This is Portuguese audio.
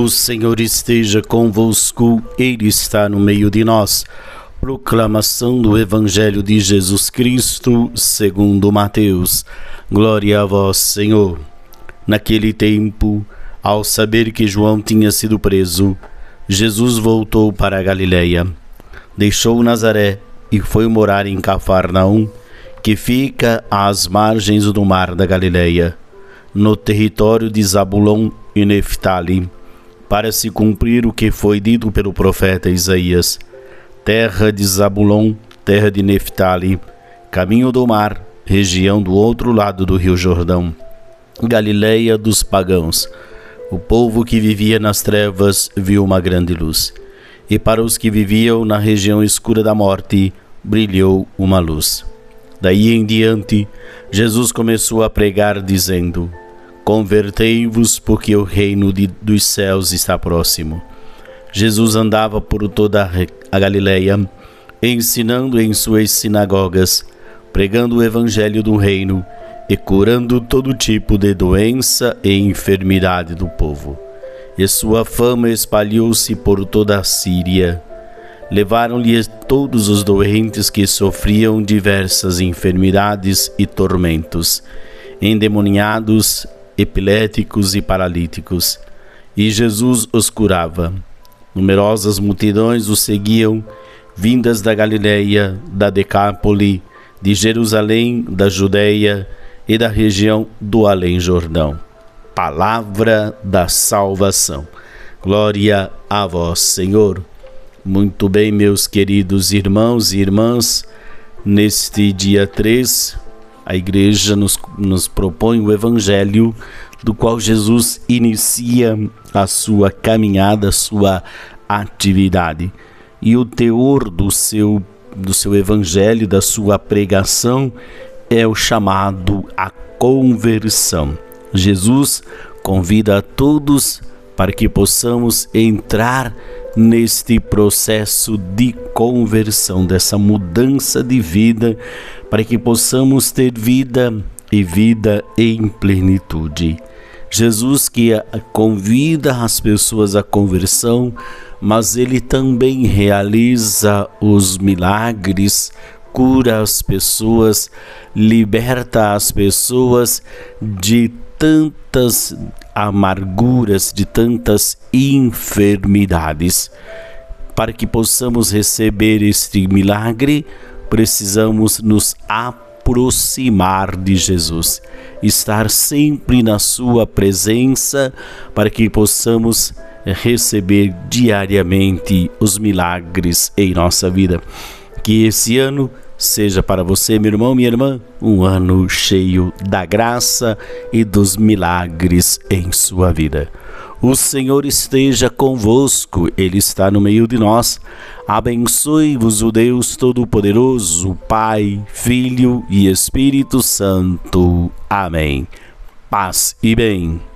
O Senhor esteja convosco, Ele está no meio de nós. Proclamação do Evangelho de Jesus Cristo, segundo Mateus. Glória a vós, Senhor. Naquele tempo, ao saber que João tinha sido preso, Jesus voltou para a Galiléia. Deixou Nazaré e foi morar em Cafarnaum, que fica às margens do mar da Galiléia, no território de Zabulon e Neftali para se cumprir o que foi dito pelo profeta Isaías: Terra de Zabulon, terra de Neftali, caminho do mar, região do outro lado do rio Jordão, Galileia dos pagãos. O povo que vivia nas trevas viu uma grande luz, e para os que viviam na região escura da morte brilhou uma luz. Daí em diante, Jesus começou a pregar, dizendo: Convertei-vos, porque o reino de, dos céus está próximo. Jesus andava por toda a Galileia, ensinando em suas sinagogas, pregando o evangelho do reino e curando todo tipo de doença e enfermidade do povo. E sua fama espalhou-se por toda a Síria. Levaram-lhe todos os doentes que sofriam diversas enfermidades e tormentos, endemoniados epiléticos e paralíticos, e Jesus os curava. Numerosas multidões o seguiam, vindas da Galiléia, da Decápole, de Jerusalém, da Judéia e da região do Além-Jordão. Palavra da salvação. Glória a vós, Senhor. Muito bem, meus queridos irmãos e irmãs, neste dia 3 a igreja nos, nos propõe o evangelho do qual Jesus inicia a sua caminhada, a sua atividade. E o teor do seu, do seu evangelho, da sua pregação, é o chamado à conversão. Jesus convida a todos para que possamos entrar neste processo de conversão, dessa mudança de vida, para que possamos ter vida e vida em plenitude. Jesus que convida as pessoas à conversão, mas ele também realiza os milagres, cura as pessoas, liberta as pessoas de tantas amarguras, de tantas enfermidades. Para que possamos receber este milagre, precisamos nos aproximar de Jesus, estar sempre na Sua presença, para que possamos receber diariamente os milagres em nossa vida. Que esse ano seja para você, meu irmão, minha irmã, um ano cheio da graça e dos milagres em sua vida. O Senhor esteja convosco, Ele está no meio de nós. Abençoe-vos o Deus Todo-Poderoso, Pai, Filho e Espírito Santo. Amém. Paz e bem.